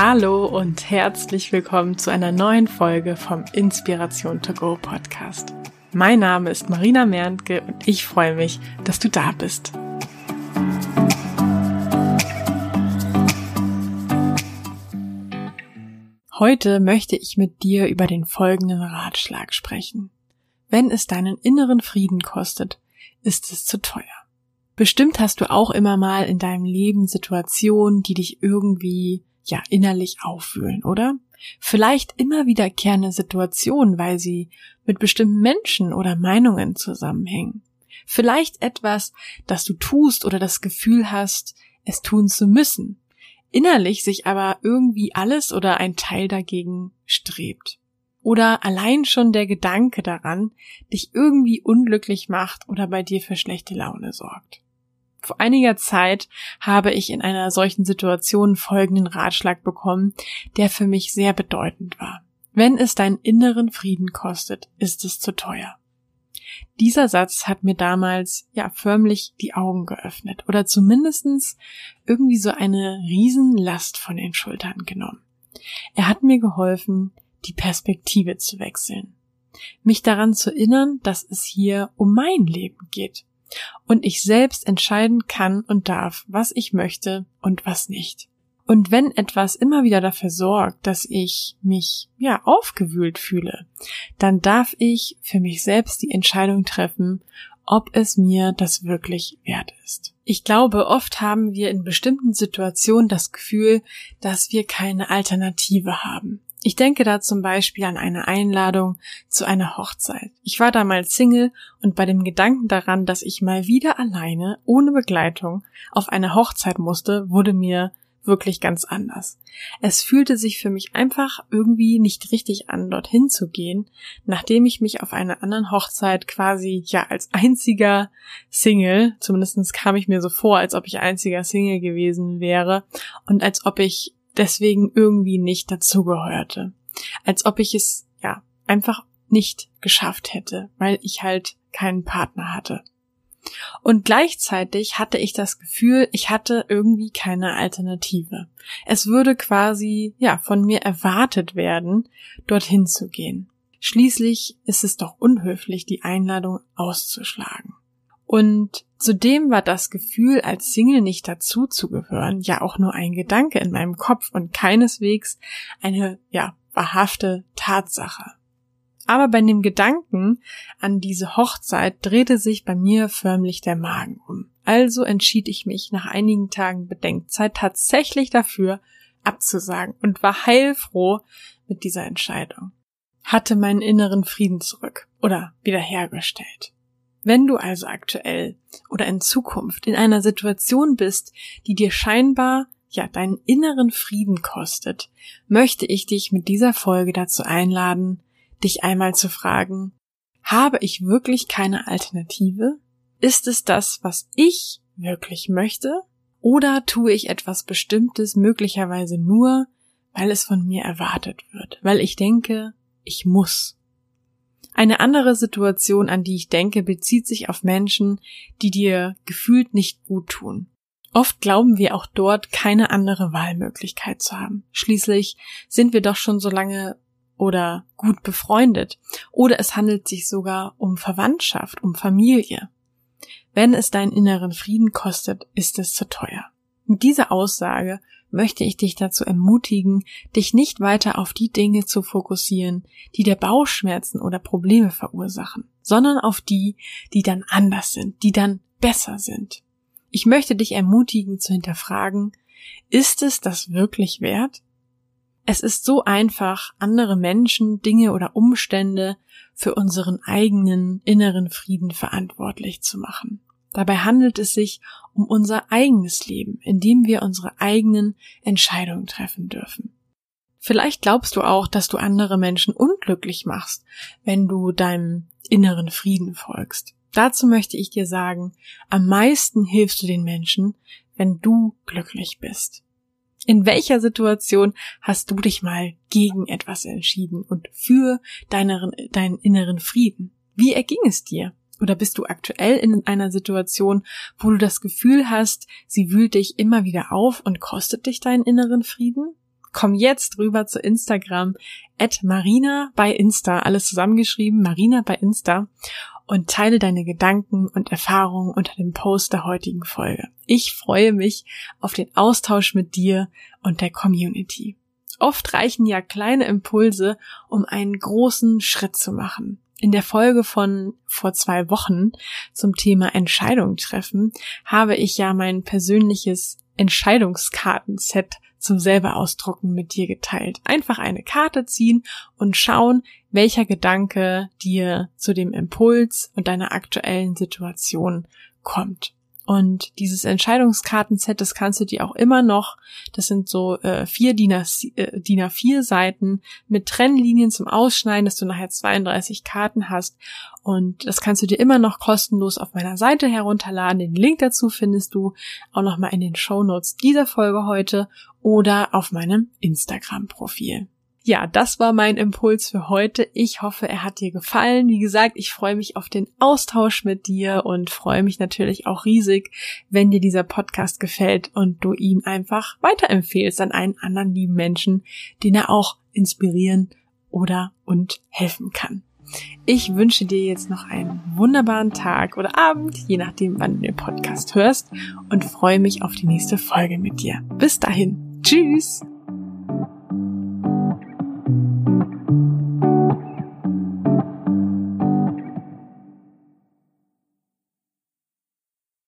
Hallo und herzlich willkommen zu einer neuen Folge vom Inspiration to Go Podcast. Mein Name ist Marina Merntke und ich freue mich, dass du da bist. Heute möchte ich mit dir über den folgenden Ratschlag sprechen. Wenn es deinen inneren Frieden kostet, ist es zu teuer. Bestimmt hast du auch immer mal in deinem Leben Situationen, die dich irgendwie ja innerlich aufwühlen, oder? Vielleicht immer wiederkehrende Situationen, weil sie mit bestimmten Menschen oder Meinungen zusammenhängen. Vielleicht etwas, das du tust oder das Gefühl hast, es tun zu müssen. Innerlich sich aber irgendwie alles oder ein Teil dagegen strebt. Oder allein schon der Gedanke daran dich irgendwie unglücklich macht oder bei dir für schlechte Laune sorgt. Vor einiger Zeit habe ich in einer solchen Situation folgenden Ratschlag bekommen, der für mich sehr bedeutend war. Wenn es deinen inneren Frieden kostet, ist es zu teuer. Dieser Satz hat mir damals ja förmlich die Augen geöffnet oder zumindestens irgendwie so eine Riesenlast von den Schultern genommen. Er hat mir geholfen, die Perspektive zu wechseln, mich daran zu erinnern, dass es hier um mein Leben geht und ich selbst entscheiden kann und darf, was ich möchte und was nicht. Und wenn etwas immer wieder dafür sorgt, dass ich mich, ja, aufgewühlt fühle, dann darf ich für mich selbst die Entscheidung treffen, ob es mir das wirklich wert ist. Ich glaube, oft haben wir in bestimmten Situationen das Gefühl, dass wir keine Alternative haben. Ich denke da zum Beispiel an eine Einladung zu einer Hochzeit. Ich war damals Single und bei dem Gedanken daran, dass ich mal wieder alleine, ohne Begleitung, auf eine Hochzeit musste, wurde mir wirklich ganz anders. Es fühlte sich für mich einfach irgendwie nicht richtig an, dorthin zu gehen, nachdem ich mich auf einer anderen Hochzeit quasi ja als einziger Single, zumindest kam ich mir so vor, als ob ich einziger Single gewesen wäre und als ob ich deswegen irgendwie nicht dazugehörte. Als ob ich es, ja, einfach nicht geschafft hätte, weil ich halt keinen Partner hatte. Und gleichzeitig hatte ich das Gefühl, ich hatte irgendwie keine Alternative. Es würde quasi, ja, von mir erwartet werden, dorthin zu gehen. Schließlich ist es doch unhöflich, die Einladung auszuschlagen. Und zudem war das Gefühl, als Single nicht dazuzugehören, ja auch nur ein Gedanke in meinem Kopf und keineswegs eine, ja, wahrhafte Tatsache. Aber bei dem Gedanken an diese Hochzeit drehte sich bei mir förmlich der Magen um. Also entschied ich mich nach einigen Tagen Bedenkzeit tatsächlich dafür, abzusagen und war heilfroh mit dieser Entscheidung. Hatte meinen inneren Frieden zurück oder wiederhergestellt. Wenn du also aktuell oder in Zukunft in einer Situation bist, die dir scheinbar ja deinen inneren Frieden kostet, möchte ich dich mit dieser Folge dazu einladen, dich einmal zu fragen, habe ich wirklich keine Alternative? Ist es das, was ich wirklich möchte? Oder tue ich etwas Bestimmtes möglicherweise nur, weil es von mir erwartet wird, weil ich denke, ich muss. Eine andere Situation, an die ich denke, bezieht sich auf Menschen, die dir gefühlt nicht gut tun. Oft glauben wir auch dort keine andere Wahlmöglichkeit zu haben. Schließlich sind wir doch schon so lange oder gut befreundet. Oder es handelt sich sogar um Verwandtschaft, um Familie. Wenn es deinen inneren Frieden kostet, ist es zu teuer. Mit dieser Aussage möchte ich dich dazu ermutigen, dich nicht weiter auf die Dinge zu fokussieren, die dir Bauchschmerzen oder Probleme verursachen, sondern auf die, die dann anders sind, die dann besser sind. Ich möchte dich ermutigen zu hinterfragen, ist es das wirklich wert? Es ist so einfach, andere Menschen, Dinge oder Umstände für unseren eigenen inneren Frieden verantwortlich zu machen. Dabei handelt es sich um unser eigenes Leben, in dem wir unsere eigenen Entscheidungen treffen dürfen. Vielleicht glaubst du auch, dass du andere Menschen unglücklich machst, wenn du deinem inneren Frieden folgst. Dazu möchte ich dir sagen, am meisten hilfst du den Menschen, wenn du glücklich bist. In welcher Situation hast du dich mal gegen etwas entschieden und für deinen, deinen inneren Frieden? Wie erging es dir? Oder bist du aktuell in einer Situation, wo du das Gefühl hast, sie wühlt dich immer wieder auf und kostet dich deinen inneren Frieden? komm jetzt rüber zu Instagram at Marina bei Insta, alles zusammengeschrieben, Marina bei Insta und teile deine Gedanken und Erfahrungen unter dem Post der heutigen Folge. Ich freue mich auf den Austausch mit dir und der Community. Oft reichen ja kleine Impulse, um einen großen Schritt zu machen. In der Folge von vor zwei Wochen zum Thema Entscheidung treffen habe ich ja mein persönliches Entscheidungskartenset zum selber ausdrucken mit dir geteilt. Einfach eine Karte ziehen und schauen, welcher Gedanke dir zu dem Impuls und deiner aktuellen Situation kommt. Und dieses Entscheidungskartenset, das kannst du dir auch immer noch, das sind so äh, vier DIN, äh, DIN A4 Seiten mit Trennlinien zum Ausschneiden, dass du nachher 32 Karten hast. Und das kannst du dir immer noch kostenlos auf meiner Seite herunterladen. Den Link dazu findest du auch nochmal in den Show Notes dieser Folge heute oder auf meinem Instagram-Profil. Ja, das war mein Impuls für heute. Ich hoffe, er hat dir gefallen. Wie gesagt, ich freue mich auf den Austausch mit dir und freue mich natürlich auch riesig, wenn dir dieser Podcast gefällt und du ihn einfach weiterempfehlst an einen anderen lieben Menschen, den er auch inspirieren oder und helfen kann. Ich wünsche dir jetzt noch einen wunderbaren Tag oder Abend, je nachdem, wann du den Podcast hörst und freue mich auf die nächste Folge mit dir. Bis dahin. Tschüss!